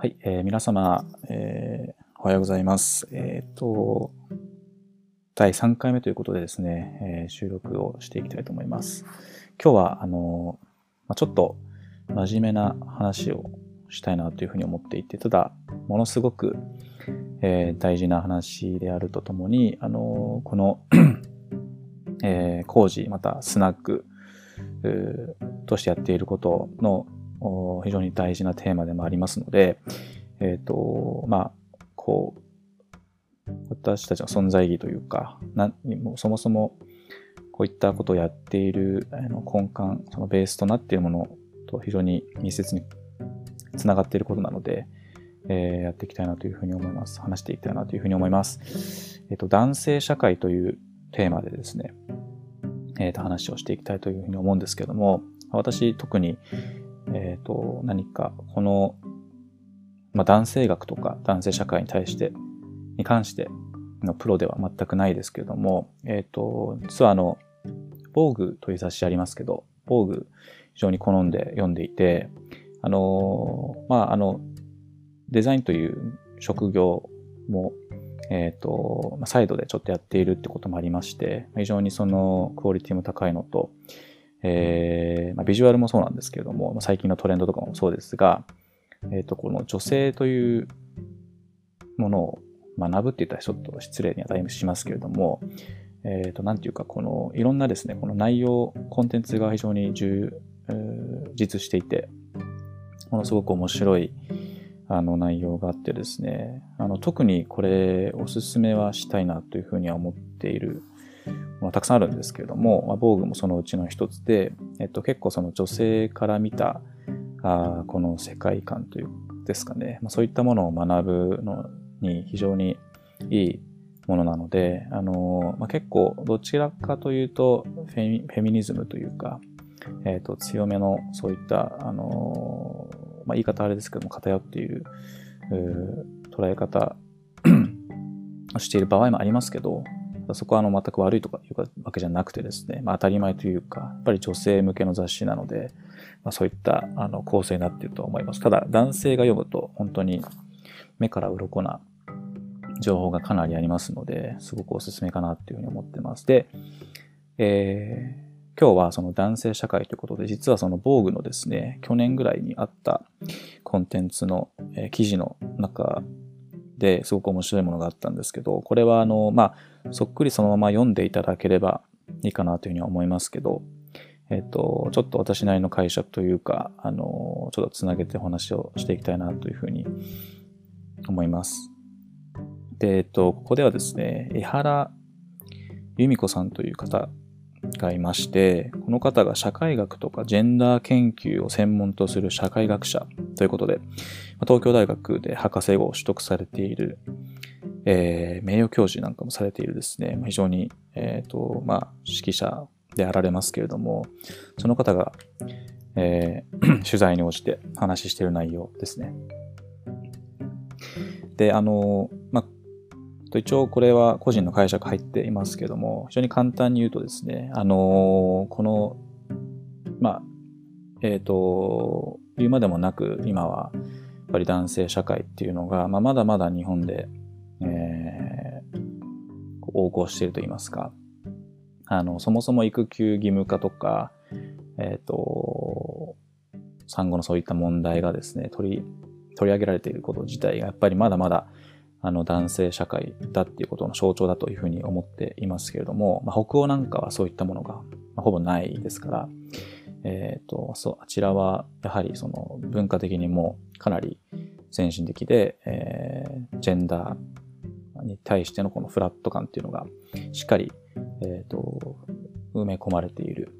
はい、えー、皆様、えー、おはようございます。えっ、ー、と、第3回目ということでですね、えー、収録をしていきたいと思います。今日は、あのまあ、ちょっと真面目な話をしたいなというふうに思っていて、ただ、ものすごく、えー、大事な話であるとともに、あのこのえー、工事、またスナックとしてやっていることの非常に大事なテーマでもありますので、えっ、ー、と、まあ、こう、私たちの存在意義というか、なもそもそもこういったことをやっているあの根幹、そのベースとなっているものと非常に密接につながっていることなので、えー、やっていきたいなというふうに思います。話していきたいなというふうに思います。えっ、ー、と、男性社会というテーマでですね、えっ、ー、と、話をしていきたいというふうに思うんですけども、私特に、えっ、ー、と、何かこの、まあ、男性学とか男性社会に対して、に関してのプロでは全くないですけれども、えっ、ー、と、実はあの、防具という雑誌ありますけど、防具非常に好んで読んでいて、あの、まあ、あの、デザインという職業も、えっ、ー、と、サイドでちょっとやっているってこともありまして、非常にそのクオリティも高いのと、えー、まあ、ビジュアルもそうなんですけれども、最近のトレンドとかもそうですが、えっ、ー、と、この女性というものを学ぶって言ったらちょっと失礼にはだいぶしますけれども、えっ、ー、と、なんていうか、この、いろんなですね、この内容、コンテンツが非常に充実していて、ものすごく面白い、あの内容があってですね、あの特にこれおすすめはしたいなというふうには思っているものたくさんあるんですけれども、まあ、防具もそのうちの一つで、えっと、結構その女性から見たあこの世界観というですかね、まあ、そういったものを学ぶのに非常にいいものなので、あのまあ、結構どちらかというとフェミニズムというか、えっと、強めのそういった、あのまあ、言い方あれですけども偏っている捉え方をしている場合もありますけど、そこはあの全く悪いとかいうわけじゃなくてですね、まあ、当たり前というか、やっぱり女性向けの雑誌なので、まあ、そういったあの構成になっていると思います。ただ、男性が読むと本当に目から鱗な情報がかなりありますので、すごくおすすめかなっていうふうに思ってます。で、えー、今日はその男性社会ということで、実はその防具のですね、去年ぐらいにあったコンテンツの、えー、記事の中ですごく面白いものがあったんですけど、これはあの、まあ、そっくりそのまま読んでいただければいいかなというふうには思いますけど、えっと、ちょっと私なりの解釈というか、あの、ちょっとつなげてお話をしていきたいなというふうに思います。で、えっと、ここではですね、江原由美子さんという方がいまして、この方が社会学とかジェンダー研究を専門とする社会学者ということで、東京大学で博士号を取得されている、えー、名誉教授なんかもされているですね、非常に、えっ、ー、と、まあ、指揮者であられますけれども、その方が、えー、取材に応じて話している内容ですね。で、あの、一応これは個人の解釈入っていますけども、非常に簡単に言うとですね、あのこの、まあ、えっ、ー、と、言うまでもなく、今は、やっぱり男性社会っていうのが、まあ、まだまだ日本で、えー、横行していると言いますか、あの、そもそも育休義務化とか、えっ、ー、と、産後のそういった問題がですね、取り、取り上げられていること自体がやっぱりまだまだあの男性社会だっていうことの象徴だというふうに思っていますけれども、まあ、北欧なんかはそういったものが、ほぼないですから、えっ、ー、と、そう、あちらはやはりその文化的にもかなり先進的で、えー、ジェンダーに対してのこのフラット感っていうのがしっかり、えっ、ー、と、埋め込まれている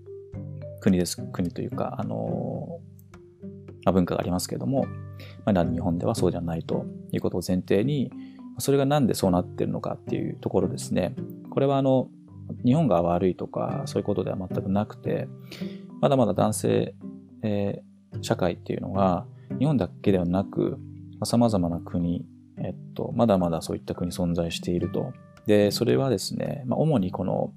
国です。国というか、あのまあ、文化がありますけれども、まだ日本ではそうじゃないということを前提に、それがなんでそうなってるのかっていうところですね。これはあの、日本が悪いとかそういうことでは全くなくて、まだまだ男性、えー、社会っていうのが日本だけではなく、様々な国、えっと、まだまだそういった国存在していると。で、それはですね、まあ、主にこの、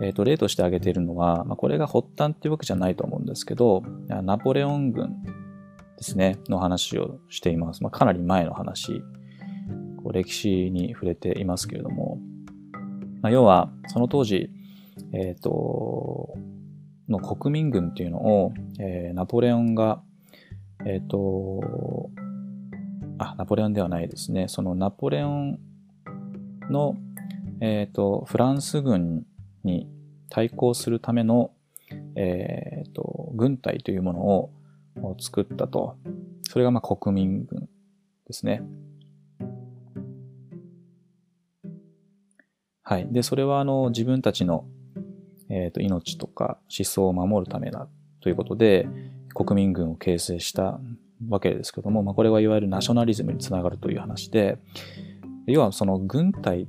えっと、例として挙げているのは、まあ、これが発端っていうわけじゃないと思うんですけど、ナポレオン軍ですね、の話をしています。まあ、かなり前の話、こう歴史に触れていますけれども、まあ、要は、その当時、えっ、ー、と、の国民軍っていうのを、えー、ナポレオンが、えっ、ー、と、あ、ナポレオンではないですね。そのナポレオンの、えっ、と、フランス軍に対抗するための、えっ、と、軍隊というものを作ったと。それがまあ国民軍ですね。はい。で、それはあの自分たちの、えーと、命とか思想を守るためだということで、国民軍を形成したわけですけども、まあ、これはいわゆるナショナリズムにつながるという話で、要はその軍隊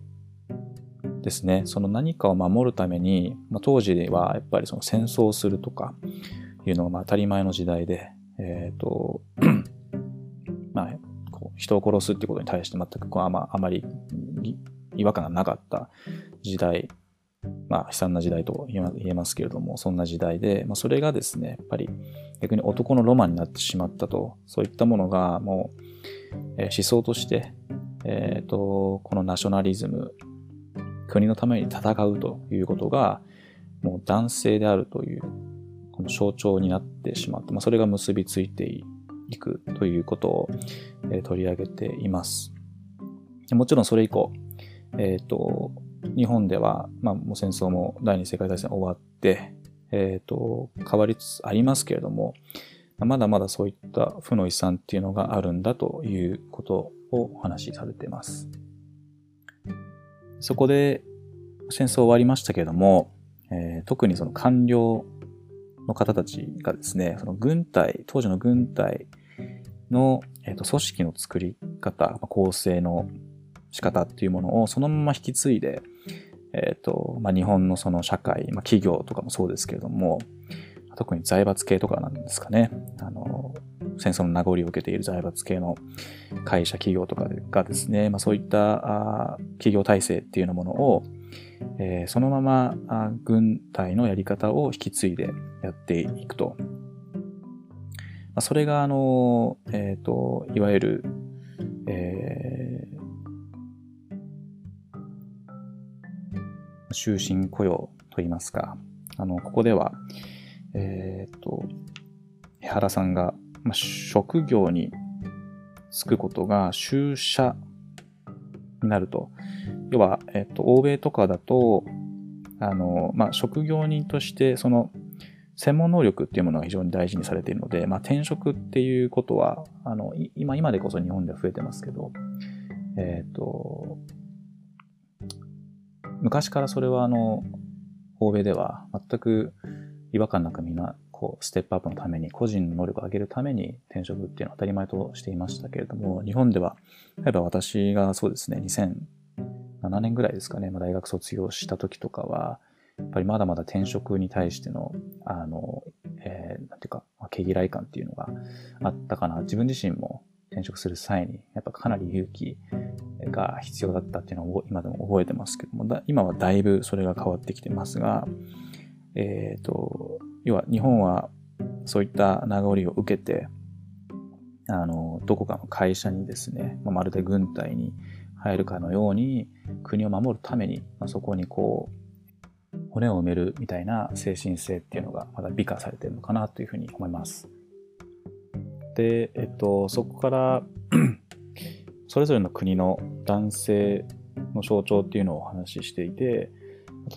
ですね、その何かを守るために、まあ、当時ではやっぱりその戦争をするとかいうのがまあ当たり前の時代で、え、ー、と、まあ、こう人を殺すっていうことに対して全くこうあまあまり違和感がなかった時代、まあ悲惨な時代と言えますけれども、そんな時代で、まあ、それがですね、やっぱり逆に男のロマンになってしまったと、そういったものがもう、えー、思想として、え、ー、と、このナショナリズム、国のために戦うということが、もう男性であるという、この象徴になってしまって、まあ、それが結びついていくということを、えー、取り上げています。もちろんそれ以降、えっ、ー、と、日本では、まあ、もう戦争も第二次世界大戦終わって、えっ、ー、と、変わりつつありますけれども、まだまだそういった負の遺産っていうのがあるんだということをお話しされています。そこで戦争終わりましたけれども、えー、特にその官僚の方たちがですね、その軍隊、当時の軍隊の、えーと、組織の作り方、構成の仕方っていうものをそのまま引き継いで、えっ、ー、と、まあ、日本のその社会、まあ、企業とかもそうですけれども、特に財閥系とかなんですかね。あの、戦争の名残を受けている財閥系の会社、企業とかがですね、まあ、そういった企業体制っていうようなものを、えー、そのままあ軍隊のやり方を引き継いでやっていくと。まあ、それが、あの、えっ、ー、と、いわゆる、えー、終身雇用といいますか、あの、ここでは、えっ、ー、と、江原さんが、まあ、職業に就くことが就社になると。要は、えっ、ー、と、欧米とかだと、あの、まあ、職業人として、その、専門能力っていうものが非常に大事にされているので、まあ、転職っていうことは、あの、今、今でこそ日本では増えてますけど、えっ、ー、と、昔からそれはあの、欧米では全く違和感なくみんな、こう、ステップアップのために、個人の能力を上げるために転職っていうのは当たり前としていましたけれども、日本では、例えば私がそうですね、2007年ぐらいですかね、まあ、大学卒業した時とかは、やっぱりまだまだ転職に対しての、あの、えー、なんていうか、毛嫌い感っていうのがあったかな。自分自身も転職する際に、やっぱかなり勇気が必要だったっていうのを今でも覚えてますけども、今はだいぶそれが変わってきてますが、えっ、ー、と、要は日本はそういった名残を受けて、あの、どこかの会社にですね、まあ、まるで軍隊に入るかのように国を守るために、まあ、そこにこう、骨を埋めるみたいな精神性っていうのがまだ美化されてるのかなというふうに思います。で、えっと、そこから それぞれの国の男性の象徴っていうのをお話ししていて、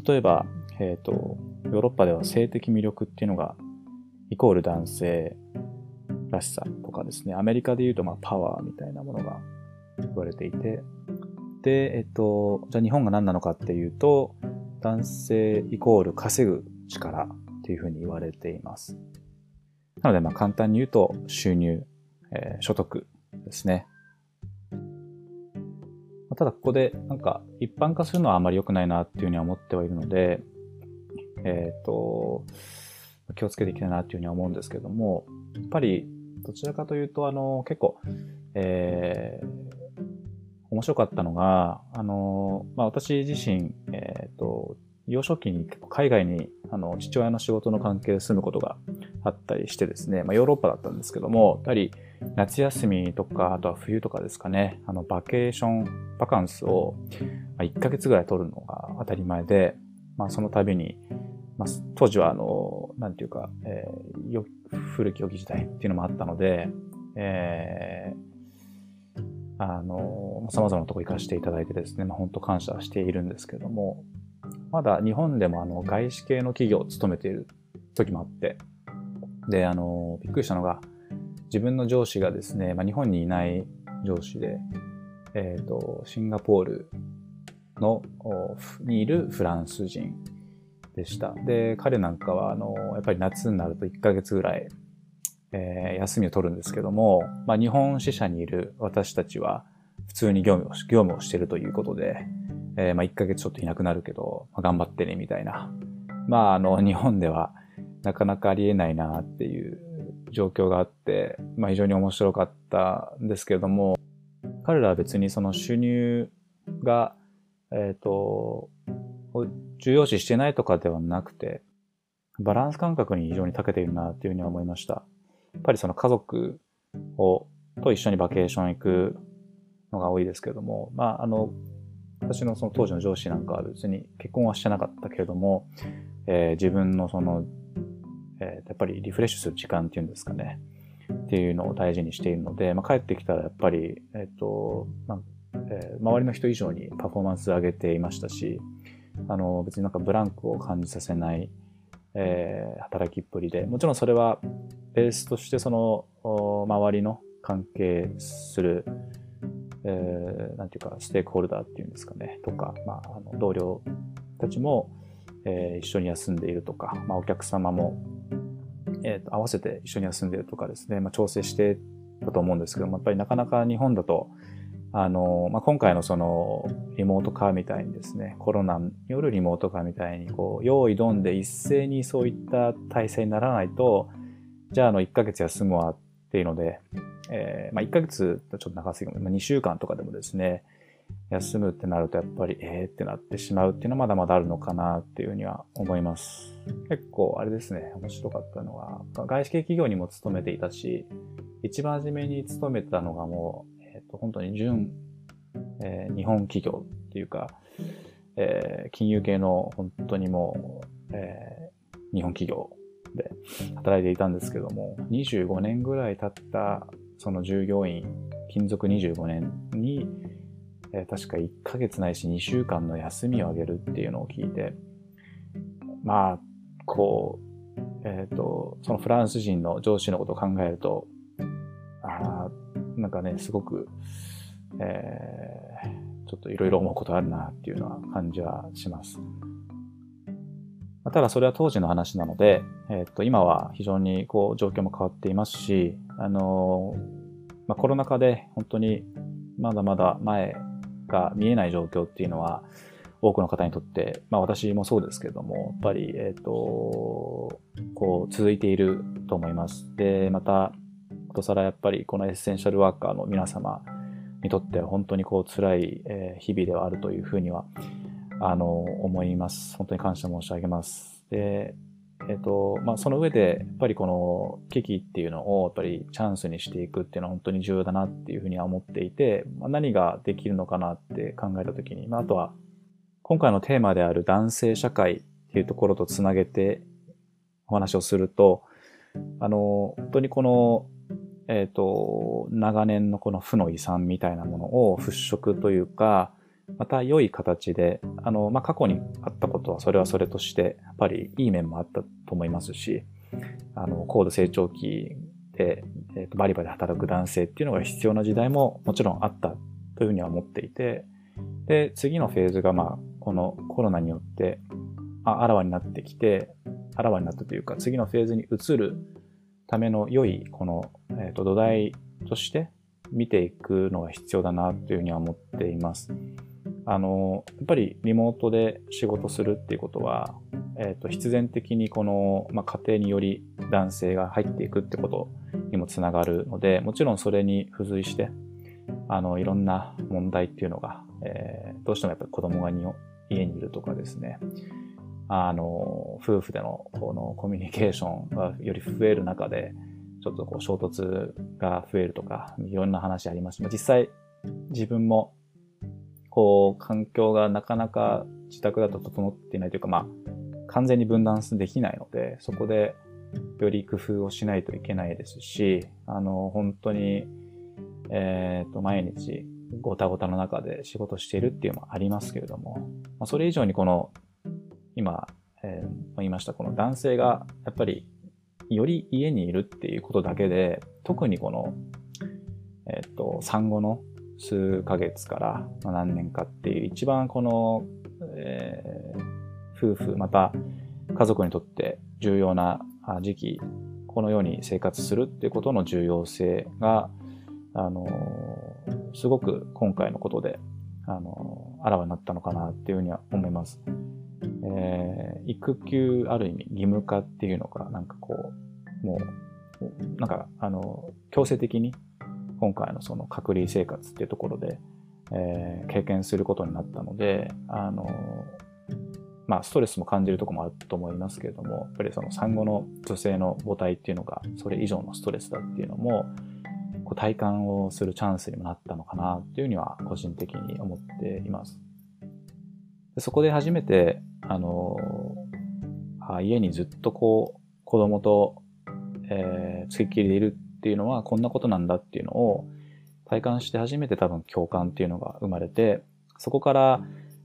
例えば、えっ、と、ヨーロッパでは性的魅力っていうのが、イコール男性らしさとかですね、アメリカで言うと、まあ、パワーみたいなものが言われていて、で、えっと、じゃあ日本が何なのかっていうと、男性イコール稼ぐ力っていうふうに言われています。なので、まあ簡単に言うと、収入、えー、所得ですね。ただここでなんか一般化するのはあまり良くないなっていうふうには思ってはいるので、えっ、ー、と、気をつけていきたいなっていうふうには思うんですけども、やっぱりどちらかというと、あの、結構、えー、面白かったのが、あの、まあ、私自身、えっ、ー、と、幼少期に海外に、あの、父親の仕事の関係で住むことがあったりしてですね、まあ、ヨーロッパだったんですけども、やっぱり夏休みとか、あとは冬とかですかね、あの、バケーション、バカンスを1ヶ月ぐらい取るのが当たり前で、まあ、その度に、まあ、当時はあの、なんていうか、えー、古き良き時代っていうのもあったので、えー、あの、様々なとこ行かせていただいてですね、まあ、本当感謝しているんですけども、まだ日本でもあの、外資系の企業を勤めている時もあって、で、あの、びっくりしたのが、自分の上司がですね、まあ、日本にいない上司で、えっ、ー、と、シンガポールの、にいるフランス人でした。で、彼なんかは、あの、やっぱり夏になると1ヶ月ぐらい、えー、休みを取るんですけども、まあ、日本支社にいる私たちは、普通に業務を、業務をしてるということで、えー、まあ、1ヶ月ちょっといなくなるけど、まあ、頑張ってね、みたいな。まあ、あの、日本では、なかなかありえないなっていう状況があって、まあ、非常に面白かったんですけれども、彼らは別にその収入が、えっ、ー、と、重要視してないとかではなくて、バランス感覚に非常に長けているなっていうふうに思いました。やっぱりその家族を、と一緒にバケーション行くのが多いですけれども、まあ、あの、私のその当時の上司なんかは別に結婚はしてなかったけれども、えー、自分のその、えー、やっぱりリフレッシュする時間っていうんですかね、っていうのを大事にしているので、まあ、帰ってきたらやっぱり、えっ、ー、と、まあえー、周りの人以上にパフォーマンス上げていましたし、あの、別になんかブランクを感じさせない、えー、働きっぷりで、もちろんそれはベースとしてその、周りの関係する、えー、なんていうか、ステークホルダーっていうんですかね、とか、まあ、あの同僚たちも、えー、一緒に休んでいるとか、まあ、お客様も、えーと、合わせて一緒に休んでいるとかですね、まあ、調整してたと思うんですけども、やっぱりなかなか日本だと、あの、まあ、今回のそのリモート化みたいにですね、コロナによるリモート化みたいに、こう、用意どんで一斉にそういった体制にならないと、じゃああの1ヶ月休むわっていうので、えー、まあ、1ヶ月ちょっと長すぎる、まあ、2週間とかでもですね、休むってなるとやっぱりええー、ってなってしまうっていうのはまだまだあるのかなっていうふうには思います。結構あれですね、面白かったのは、外資系企業にも勤めていたし、一番初めに勤めたのがもうと本当に純、えー、日本企業っていうか、えー、金融系の本当にもう、えー、日本企業で働いていたんですけども、25年ぐらい経ったその従業員、勤続25年に、えー、確か1ヶ月ないし2週間の休みをあげるっていうのを聞いて、まあ、こう、えっ、ー、と、そのフランス人の上司のことを考えると、ああ、なんかね、すごく、えー、ちょっといろいろ思うことあるなっていうような感じはします。ただそれは当時の話なので、えっ、と、今は非常にこう状況も変わっていますし、あのまあ、コロナ禍で本当にまだまだ前が見えない状況っていうのは、多くの方にとって、まあ私もそうですけれども、やっぱり、えっ、ー、と、こう続いていると思います。で、また、ことさらやっぱりこのエッセンシャルワーカーの皆様にとっては本当にこう辛い日々ではあるというふうにはあの思います。本当に感謝申し上げます。で、えっ、と、まあ、その上で、やっぱりこの危機っていうのをやっぱりチャンスにしていくっていうのは本当に重要だなっていうふうには思っていて、まあ、何ができるのかなって考えたときに、まあ、あとは今回のテーマである男性社会っていうところとつなげてお話をすると、あの、本当にこのえっ、ー、と、長年のこの負の遺産みたいなものを払拭というか、また良い形で、あの、まあ、過去にあったことはそれはそれとして、やっぱりいい面もあったと思いますし、あの、高度成長期で、えーと、バリバリ働く男性っていうのが必要な時代ももちろんあったというふうには思っていて、で、次のフェーズが、まあ、このコロナによって、あ、あらわになってきて、あらわになったというか、次のフェーズに移るための良い、この、え、ー、と、土台として見ていくのが必要だなというふうには思っています。あの、やっぱりリモートで仕事するっていうことは、え、ー、と、必然的にこの、まあ、家庭により男性が入っていくってことにもつながるので、もちろんそれに付随して、あの、いろんな問題っていうのが、えー、どうしてもやっぱり子供が家にいるとかですね、あの、夫婦でのこのコミュニケーションがより増える中で、ちょっとこう衝突が増えるとか、いろんな話ありました。実際、自分も、こう、環境がなかなか自宅だと整っていないというか、まあ、完全に分断できないので、そこでより工夫をしないといけないですし、あの、本当に、えっ、ー、と、毎日ごたごたの中で仕事しているっていうのもありますけれども、まあ、それ以上にこの今、えー、言いましたこの男性がやっぱりより家にいるっていうことだけで特にこの、えっ、ー、と産後の数ヶ月から何年かっていう一番この、えー、夫婦また家族にとって重要な時期このように生活するっていうことの重要性があのすごく今回のことであのあらわになったのかなっていうふうには思います。えー、育休ある意味義務化っていうのか、なんかこう、もう、なんか、あの、強制的に今回のその隔離生活っていうところで、えー、経験することになったので、あの、まあ、ストレスも感じるとこもあると思いますけれども、やっぱりその産後の女性の母体っていうのが、それ以上のストレスだっていうのも、こう体感をするチャンスにもなったのかなっていうには個人的に思っています。そこで初めて、あの、あ家にずっとこう、子供と、えー、つきっきりでいるっていうのはこんなことなんだっていうのを体感して初めて多分共感っていうのが生まれて、そこから、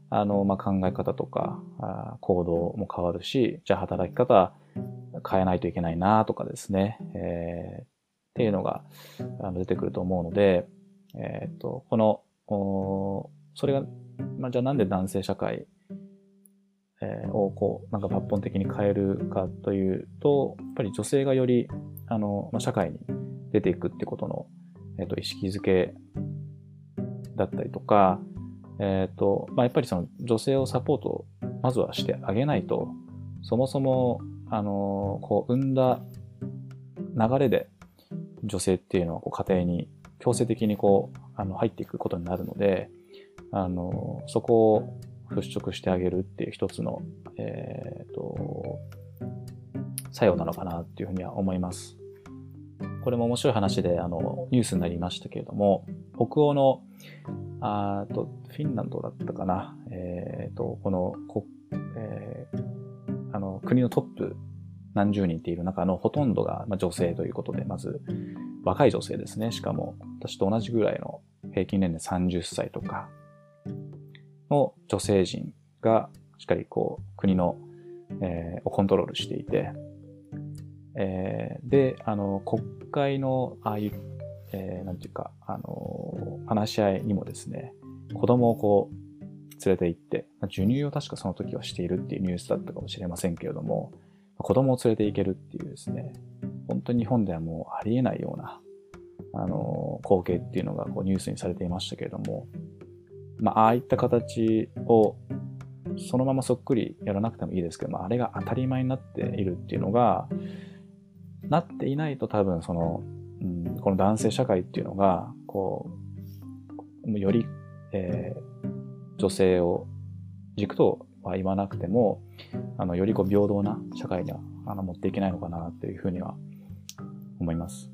あの、まあ、考え方とかあ、行動も変わるし、じゃあ働き方変えないといけないなとかですね、えー、っていうのが出てくると思うので、えっ、と、この、それがまあ、じゃあなんで男性社会、えー、をこう、なんか抜本的に変えるかというと、やっぱり女性がより、あの、まあ、社会に出ていくってことの、えっ、ー、と、意識づけだったりとか、えっ、ー、と、まあ、やっぱりその女性をサポート、まずはしてあげないと、そもそも、あの、こう、生んだ流れで女性っていうのはこう家庭に強制的にこう、あの、入っていくことになるので、あの、そこを払拭してあげるっていう一つの、えっ、ー、と、作用なのかなっていうふうには思います。これも面白い話で、あの、ニュースになりましたけれども、北欧の、あと、フィンランドだったかな、えっ、ー、と、この、こえー、あの、国のトップ何十人っている中のほとんどが女性ということで、まず、若い女性ですね。しかも、私と同じぐらいの平均年齢30歳とか、の女性陣がしっかりこう国の、えー、をコントロールしていて、えー、で、あの、国会のああいう、えー、なんていうか、あの、話し合いにもですね、子供をこう、連れて行って、授乳を確かその時はしているっていうニュースだったかもしれませんけれども、子供を連れて行けるっていうですね、本当に日本ではもうありえないような、あの、光景っていうのがこうニュースにされていましたけれども、まあ、ああいった形をそのままそっくりやらなくてもいいですけど、まあ、れが当たり前になっているっていうのが、なっていないと多分その、うん、この男性社会っていうのが、こう、より、えー、女性を軸とは言わなくても、あの、よりこう平等な社会にはあの持っていけないのかなというふうには思います。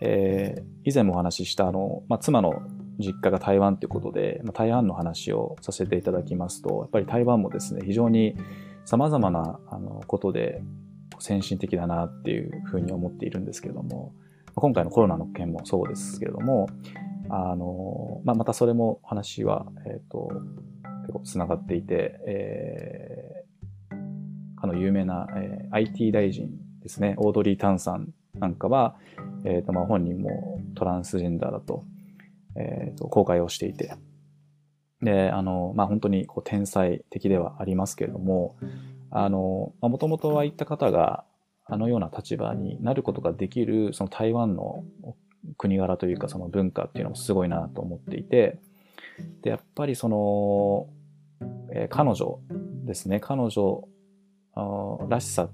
えー、以前もお話ししたあの、まあ、妻の実家が台湾ということで、まあ、台湾の話をさせていただきますと、やっぱり台湾もですね、非常に様々なあのことで先進的だなっていうふうに思っているんですけれども、今回のコロナの件もそうですけれども、あの、まあ、またそれも話は、えっ、ー、と、結構繋がっていて、えー、あの有名な、えー、IT 大臣ですね、オードリー・タンさんなんかは、えっ、ー、と、まあ、本人もトランスジェンダーだとえー、と公開をしていて、で、あの、まあ、本当にこう天才的ではありますけれども、あの、もともとは言った方が、あのような立場になることができる、その台湾の国柄というか、その文化っていうのもすごいなと思っていて、で、やっぱりその、えー、彼女ですね、彼女らしさ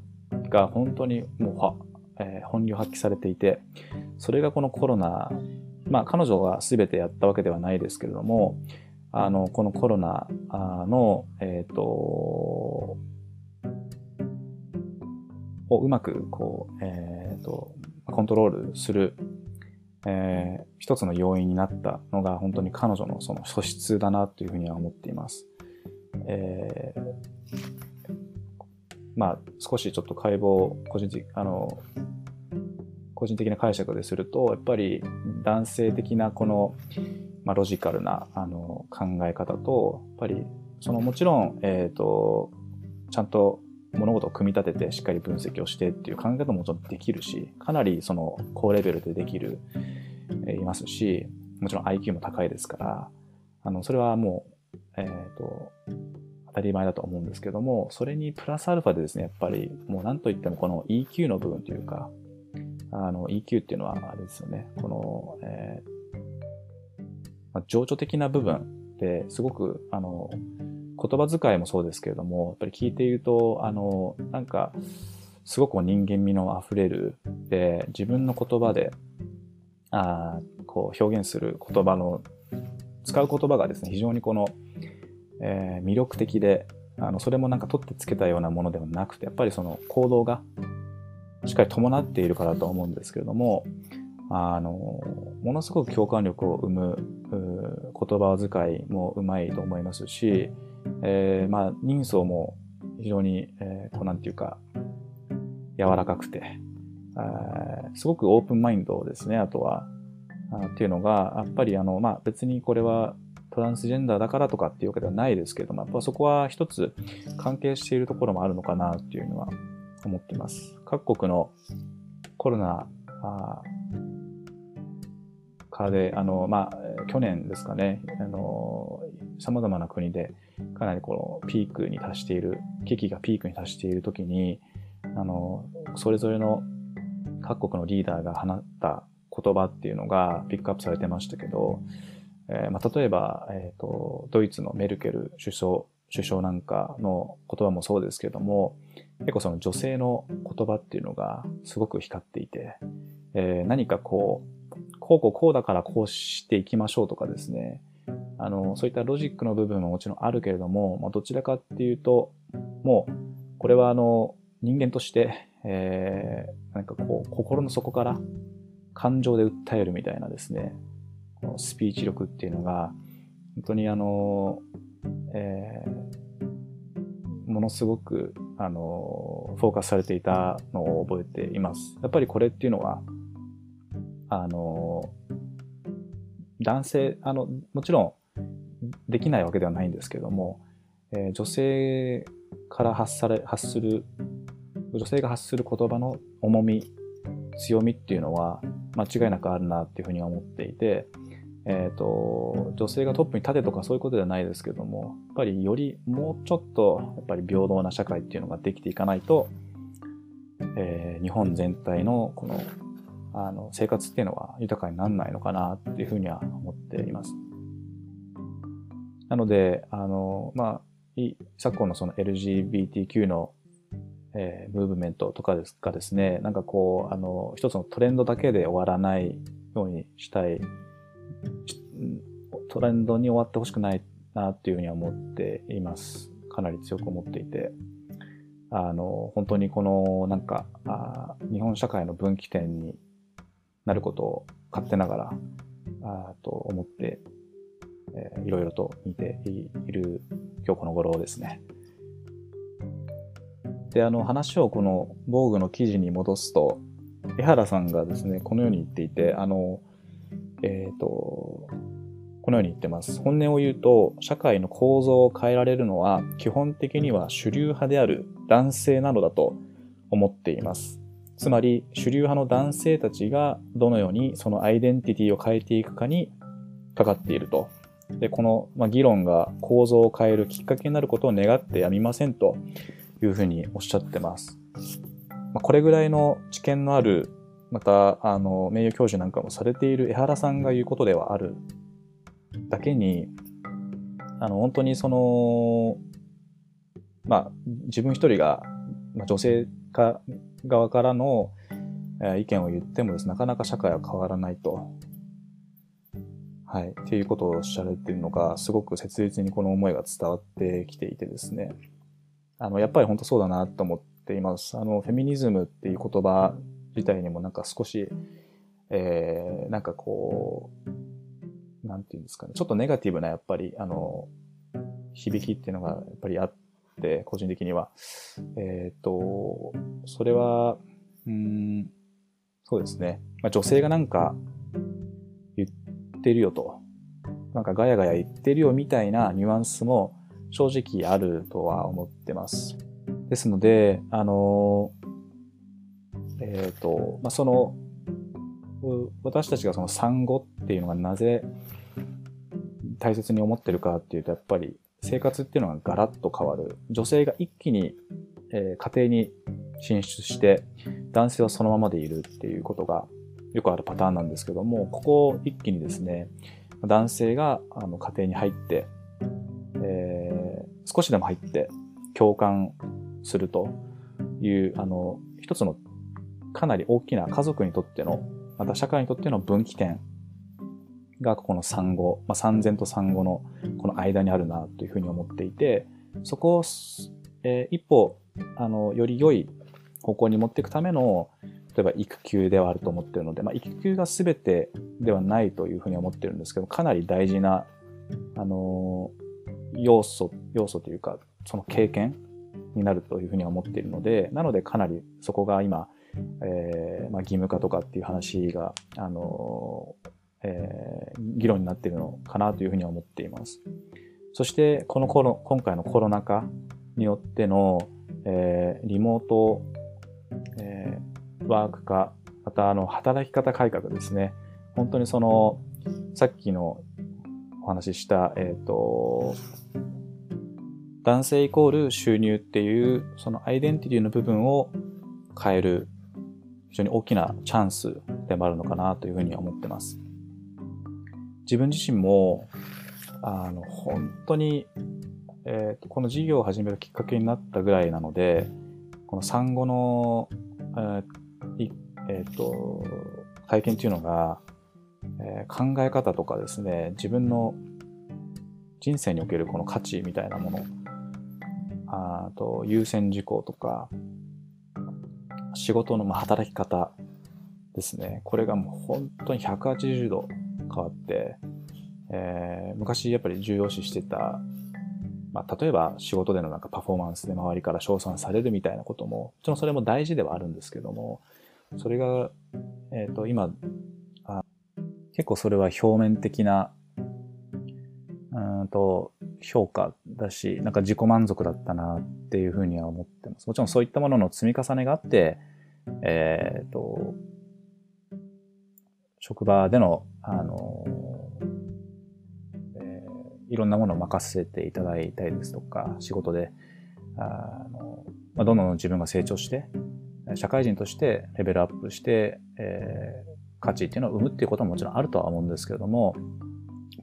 が本当にもうは、えー、本領発揮されていて、それがこのコロナまあ彼女が全てやったわけではないですけれども、あの、このコロナの、えっ、ー、と、をうまくこう、えーと、コントロールする、えー、一つの要因になったのが本当に彼女のその素質だなというふうには思っています。えー、まあ少しちょっと解剖個人的あの個人的な解釈でするとやっぱり男性的なこの、まあ、ロジカルなあの考え方とやっぱりそのもちろん、えーとちゃんと物事を組み立ててしっかり分析をしてっていう考え方ももちろんできるし、かなりその高レベルでできる、えいますし、もちろん IQ も高いですから、あの、それはもう、えっ、ー、と、当たり前だと思うんですけども、それにプラスアルファでですね、やっぱりもう何と言ってもこの EQ の部分というか、あの EQ っていうのはあれですよね、この、えーまあ、情緒的な部分ですごく、あの、言葉遣いもそうですけれども、やっぱり聞いていると、あの、なんか、すごく人間味の溢れる、で、自分の言葉で、あこう表現する言葉の、使う言葉がですね、非常にこの、えー、魅力的で、あの、それもなんか取ってつけたようなものではなくて、やっぱりその行動がしっかり伴っているからと思うんですけれども、あの、ものすごく共感力を生む言葉遣いもうまいと思いますし、えー、まあ、人相も非常に、えー、こうなんていうか、柔らかくて、えー、すごくオープンマインドですね、あとは。あっていうのが、やっぱりあの、まあ、別にこれはトランスジェンダーだからとかっていうわけではないですけども、やっぱそこは一つ関係しているところもあるのかなっていうのは思っています。各国のコロナ禍で、あの、まあ、去年ですかね、あの、様々な国でかなりこのピークに達している、危機がピークに達している時に、あの、それぞれの各国のリーダーが放った言葉っていうのがピックアップされてましたけど、えー、まあ、例えば、えっ、ー、と、ドイツのメルケル首相、首相なんかの言葉もそうですけども、結構その女性の言葉っていうのがすごく光っていて、えー、何かこう、こうこうこうだからこうしていきましょうとかですね、あの、そういったロジックの部分ももちろんあるけれども、まあ、どちらかっていうと、もう、これはあの、人間として、えー、なんかこう、心の底から感情で訴えるみたいなですね、このスピーチ力っていうのが、本当にあの、えー、ものすごく、あの、フォーカスされていたのを覚えています。やっぱりこれっていうのは、あの、男性、あの、もちろんできないわけではないんですけども、えー、女性から発され、発する、女性が発する言葉の重み、強みっていうのは間違いなくあるなっていうふうに思っていて、えっ、ー、と、女性がトップに立てとかそういうことではないですけども、やっぱりよりもうちょっと、やっぱり平等な社会っていうのができていかないと、えー、日本全体のこのあの生活っていうのは豊かにならないのかなっていうふうには思っています。なので、あの、まあ、昨今のその LGBTQ の、えー、ムーブメントとかですかですね、なんかこう、あの、一つのトレンドだけで終わらないようにしたい、トレンドに終わってほしくないなっていうふうには思っています。かなり強く思っていて。あの、本当にこの、なんか、あ日本社会の分岐点になることを勝手ながら、あと思って、えー、いろいろと見ている今日この頃ですね。で、あの話をこの防具の記事に戻すと、江原さんがですね、このように言っていて、あの、えっ、ー、と、このように言ってます。本音を言うと、社会の構造を変えられるのは、基本的には主流派である男性なのだと思っています。つまり主流派の男性たちがどのようにそのアイデンティティを変えていくかにかかっていると。で、この、ま議論が構造を変えるきっかけになることを願ってやみませんというふうにおっしゃってます。まあ、これぐらいの知見のある、また、あの、名誉教授なんかもされている江原さんが言うことではあるだけに、あの、本当にその、まあ、自分一人が、まあ、女性か側からの意見を言ってもです、ね、なかなか社会は変わらないと。はい。っていうことをおっしゃられているのが、すごく切実にこの思いが伝わってきていてですね。あの、やっぱり本当そうだなと思っています。あの、フェミニズムっていう言葉自体にもなんか少し、えー、なんかこう、なんていうんですかね、ちょっとネガティブなやっぱり、あの、響きっていうのがやっぱりあって、個人的には。えっ、ー、と、それは、うん、そうですね。まあ、女性がなんか言ってるよと。なんかガヤガヤ言ってるよみたいなニュアンスも正直あるとは思ってます。ですので、あの、えっ、ー、と、まあ、その、私たちがその産後っていうのがなぜ大切に思ってるかっていうと、やっぱり生活っていうのがガラッと変わる。女性が一気に、えー、家庭に進出して、男性はそのままでいるっていうことがよくあるパターンなんですけども、ここを一気にですね、男性があの家庭に入って、えー、少しでも入って共感するという、あの、一つのかなり大きな家族にとっての、また社会にとっての分岐点がここの産後、まあ、産前と産後のこの間にあるなというふうに思っていて、そこを、えー、一歩、あの、より良い方向に持っていくための、例えば育休ではあると思ってるので、まあ、育休が全てではないというふうに思ってるんですけど、かなり大事な、あのー、要素、要素というか、その経験になるというふうには思っているので、なのでかなりそこが今、えー、まあ、義務化とかっていう話が、あのー、えー、議論になっているのかなというふうに思っています。そして、このコロ、今回のコロナ禍によっての、えー、リモート、えー、ワーク化、またあの、働き方改革ですね。本当にその、さっきのお話しした、えっ、ー、と、男性イコール収入っていう、そのアイデンティティの部分を変える、非常に大きなチャンスでもあるのかなというふうに思ってます。自分自身も、あの、本当に、えーと、この事業を始めるきっかけになったぐらいなので、この産後の、えーえー、と体験っていうのが、えー、考え方とかですね、自分の人生におけるこの価値みたいなもの、あと優先事項とか、仕事の働き方ですね。これがもう本当に180度変わって、えー、昔やっぱり重要視してた、まあ、例えば仕事でのなんかパフォーマンスで周りから称賛されるみたいなことも、もちろんそれも大事ではあるんですけども、それが、えっ、ー、と、今あ、結構それは表面的な、うんと、評価だし、なんか自己満足だったなっていうふうには思ってます。もちろんそういったものの積み重ねがあって、えっ、ー、と、職場での、あの、えー、いろんなものを任せていただいたりですとか、仕事で、あの、まあ、どんどん自分が成長して、社会人としてレベルアップして、えー、価値っていうのを生むっていうことももちろんあるとは思うんですけれども、ま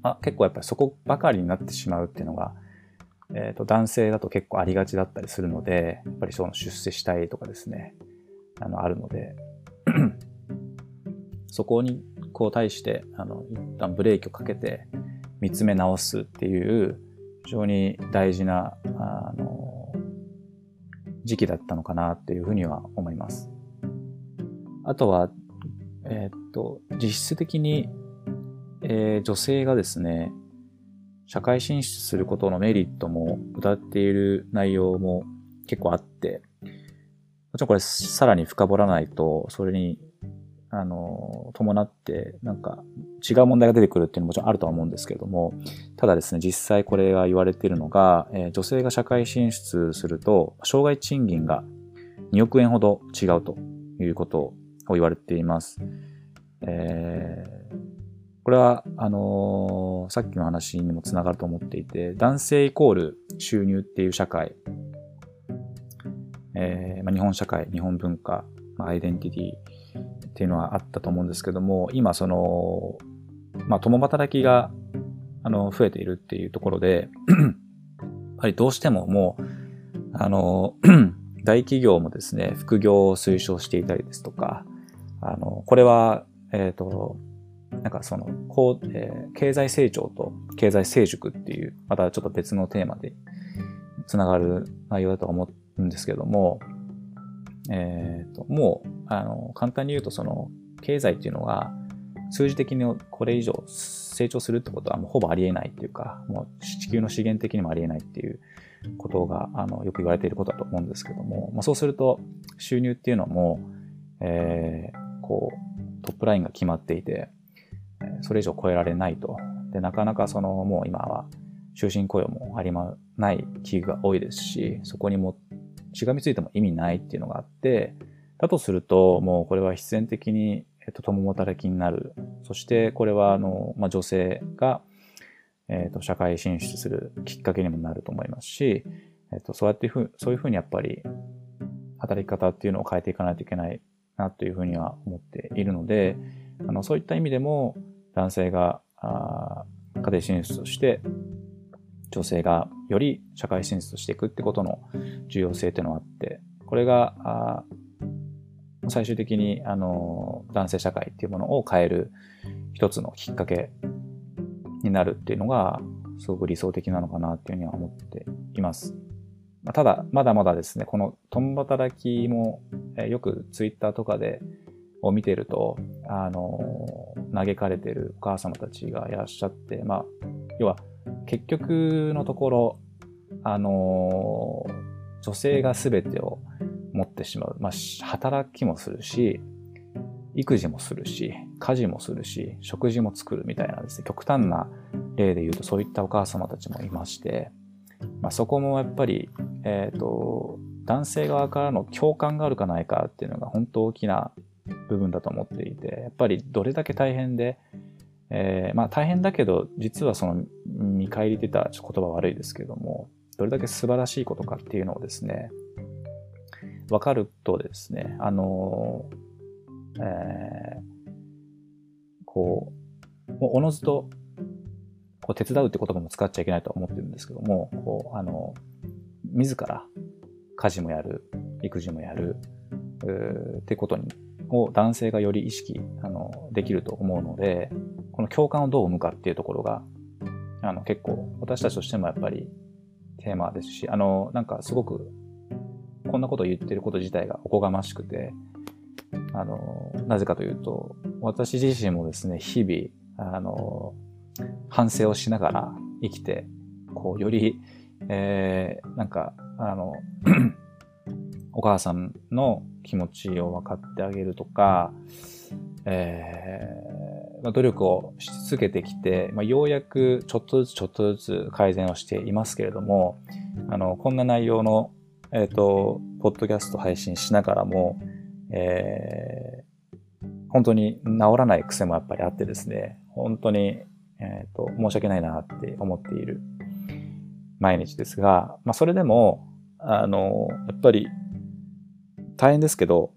あ、結構やっぱりそこばかりになってしまうっていうのが、えっ、ー、と、男性だと結構ありがちだったりするので、やっぱりその出世したいとかですね、あの、あるので そこにこう対して、あの、一旦ブレーキをかけて見つめ直すっていう、非常に大事な、あの、時期だったのかなっていうふうには思います。あとは、えー、っと、実質的に、えー、女性がですね、社会進出することのメリットも歌っている内容も結構あって、もちろんこれさらに深掘らないと、それにあの、伴って、なんか違う問題が出てくるっていうのももちろんあるとは思うんですけれども、ただですね、実際これが言われているのが、えー、女性が社会進出すると、障害賃金が2億円ほど違うということを言われています。えー、これは、あのー、さっきの話にもつながると思っていて、男性イコール収入っていう社会、えーまあ、日本社会、日本文化、まあ、アイデンティティ、っていうのはあったと思うんですけども、今その、まあ、共働きが、あの、増えているっていうところで、やっぱりどうしてももう、あの、大企業もですね、副業を推奨していたりですとか、あの、これは、えっ、ー、と、なんかその、こう、えー、経済成長と経済成熟っていう、またちょっと別のテーマでつながる内容だと思うんですけども、えーと、もうあの簡単に言うとその経済っていうのが数字的にこれ以上成長するってことはもうほぼありえないっていうか、もう地球の資源的にもありえないっていうことがあのよく言われていることだと思うんですけども、まあ、そうすると収入っていうのも、えー、こうトップラインが決まっていて、それ以上超えられないと。で、なかなかそのもう今は終身雇用もありまない企業が多いですし、そこにもしがみついても意味ないっていうのがあって、だとすると、もうこれは必然的に、えっと、共働きになる。そしてこれは、あの、まあ、女性が、えっと、社会進出するきっかけにもなると思いますし、えっと、そうやってふ、そういうふうにやっぱり、働き方っていうのを変えていかないといけないなというふうには思っているので、あの、そういった意味でも、男性が、家庭進出して、女性がより社会進出していくってことの重要性っていうのがあって、これが、最終的に、あの、男性社会っていうものを変える一つのきっかけになるっていうのが、すごく理想的なのかなっていうふうには思っています。ただ、まだまだですね、この共働きも、えよくツイッターとかで、を見てると、あの、嘆かれてるお母様たちがいらっしゃって、まあ、要は、結局のところ、あの、女性が全てを持ってしまう。まあ、働きもするし、育児もするし、家事もするし、食事も作るみたいなですね、極端な例で言うとそういったお母様たちもいまして、まあ、そこもやっぱり、えっ、ー、と、男性側からの共感があるかないかっていうのが本当大きな部分だと思っていて、やっぱりどれだけ大変で、えー、まあ大変だけど、実はその見返り出た言葉悪いですけども、どれだけ素晴らしいことかっていうのをですね、わかるとですね、あの、えー、こう、もうおのずと、こう手伝うって言葉も使っちゃいけないと思ってるんですけども、こう、あの、自ら家事もやる、育児もやる、ってことに、を男性がより意識、あの、できると思うので、この共感をどう生むかっていうところが、あの、結構私たちとしてもやっぱりテーマですし、あの、なんかすごく、こんなことを言ってること自体がおこがましくて、あの、なぜかというと、私自身もですね、日々、あの、反省をしながら生きて、こう、より、えー、なんか、あの、お母さんの気持ちを分かってあげるとか、えー、まあ、努力をし続けてきて、まあ、ようやくちょっとずつちょっとずつ改善をしていますけれども、あの、こんな内容の、えっ、ー、と、ポッドキャスト配信しながらも、えー、本当に治らない癖もやっぱりあってですね、本当に、えっ、ー、と、申し訳ないなって思っている毎日ですが、まあ、それでも、あの、やっぱり大変ですけど、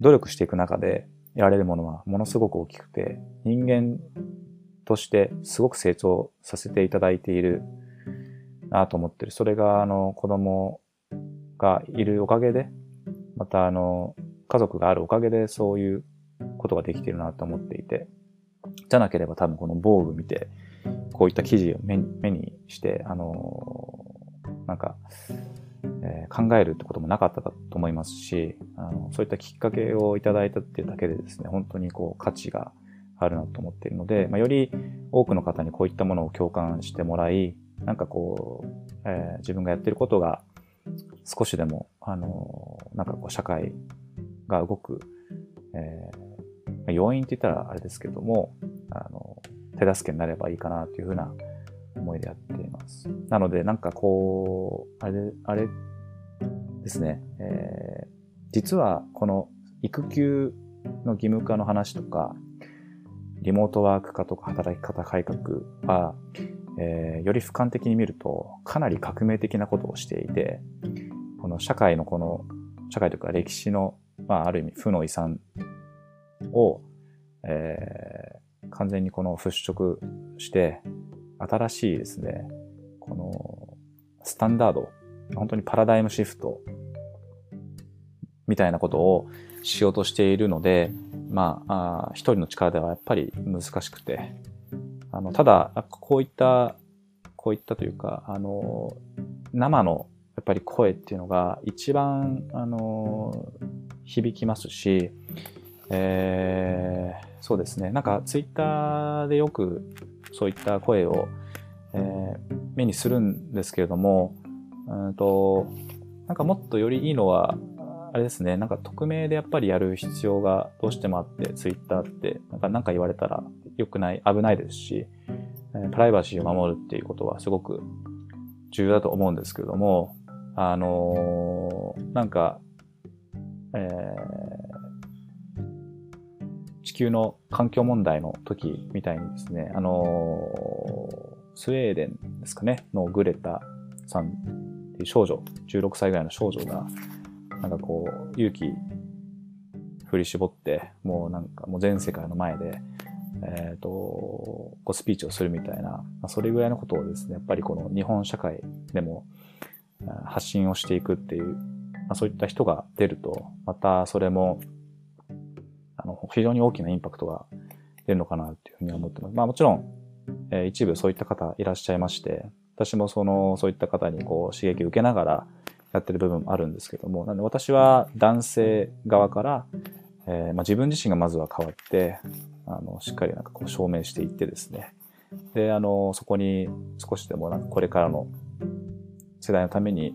努力していく中で得られるものはものすごく大きくて、人間としてすごく成長させていただいているなと思ってる。それが、あの、子供がいるおかげで、また、あの、家族があるおかげでそういうことができてるなと思っていて、じゃなければ多分この防具見て、こういった記事を目にして、あの、なんか、えー、考えるってこともなかったと思いますし、あのそういったきっかけをいただいたっていうだけでですね、本当にこう価値があるなと思っているので、まあ、より多くの方にこういったものを共感してもらい、なんかこう、えー、自分がやってることが少しでも、あのー、なんかこう社会が動く、えー、要因って言ったらあれですけども、あの、手助けになればいいかなというふうな思いでやっています。なので、なんかこう、あれ、あれですね、えー、実はこの育休の義務化の話とか、リモートワーク化とか働き方改革は、えー、より俯瞰的に見るとかなり革命的なことをしていて、この社会のこの、社会というか歴史の、まあある意味負の遺産を、えー、完全にこの払拭して、新しいですね、このスタンダード、本当にパラダイムシフトみたいなことをしようとしているので、まあ、あ一人の力ではやっぱり難しくて、あの、ただ、こういった、こういったというか、あの、生の、やっぱり声っていうのが一番、あの響きますし、えー、そうですね。なんかツイッターでよくそういった声を、えー、目にするんですけれども、うんと、なんかもっとよりいいのは、あれですね、なんか匿名でやっぱりやる必要がどうしてもあって、ツイッターって、なんかなんか言われたら良くない、危ないですし、プライバシーを守るっていうことはすごく重要だと思うんですけれども、あのー、なんか、えー、地球の環境問題の時みたいにですね、あのー、スウェーデンですかね、のグレタさんっていう少女、16歳ぐらいの少女が、なんかこう、勇気振り絞って、もうなんかもう全世界の前で、えっ、ー、と、こうスピーチをするみたいな、まあ、それぐらいのことをですね、やっぱりこの日本社会でも発信をしていくっていう、まあ、そういった人が出ると、またそれも、あの、非常に大きなインパクトが出るのかなっていうふうに思ってます。まあもちろん、えー、一部そういった方いらっしゃいまして、私もその、そういった方にこう刺激を受けながらやってる部分もあるんですけども、なんで私は男性側から、えー、まあ、自分自身がまずは変わって、あの、しっかりなんかこう証明していってですね。で、あの、そこに少しでもなんかこれからの世代のために、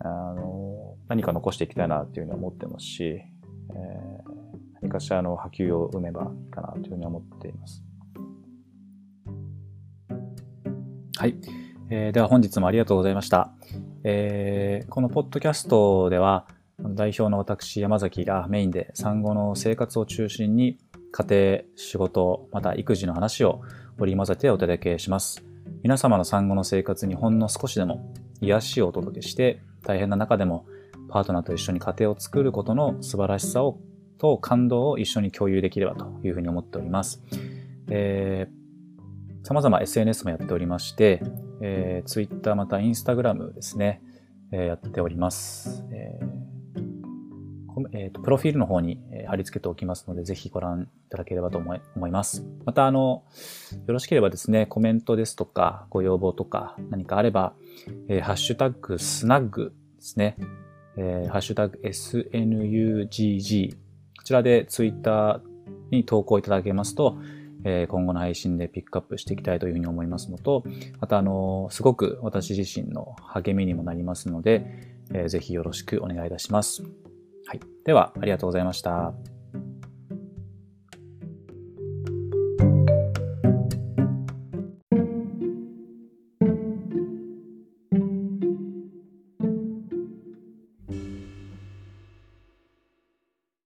あの、何か残していきたいなっていうふうに思ってますし、えー、何かしらの波及を生めばいいかなというふうに思っています。はい。えー、では本日もありがとうございました。えー、このポッドキャストでは、代表の私、山崎がメインで産後の生活を中心に家庭、仕事、また育児の話を織り交ぜてお届けします。皆様の産後の生活にほんの少しでも癒しをお届けして、大変な中でもパートナーと一緒に家庭を作ることの素晴らしさをと感動を一緒に共有できればというふうに思っております。えー、様々 SNS もやっておりまして、えー、Twitter また Instagram ですね、えー、やっております。えーえーと、プロフィールの方に、えー、貼り付けておきますので、ぜひご覧いただければと思い思います。また、あの、よろしければですね、コメントですとか、ご要望とか何かあれば、えー、ハッシュタグスナッグですね、えー、ハッシュタグ SNUGG、こちらでツイッターに投稿いただけますと、えー、今後の配信でピックアップしていきたいというふうに思いますのと、また、あの、すごく私自身の励みにもなりますので、えー、ぜひよろしくお願いいたします。はい。では、ありがとうございました。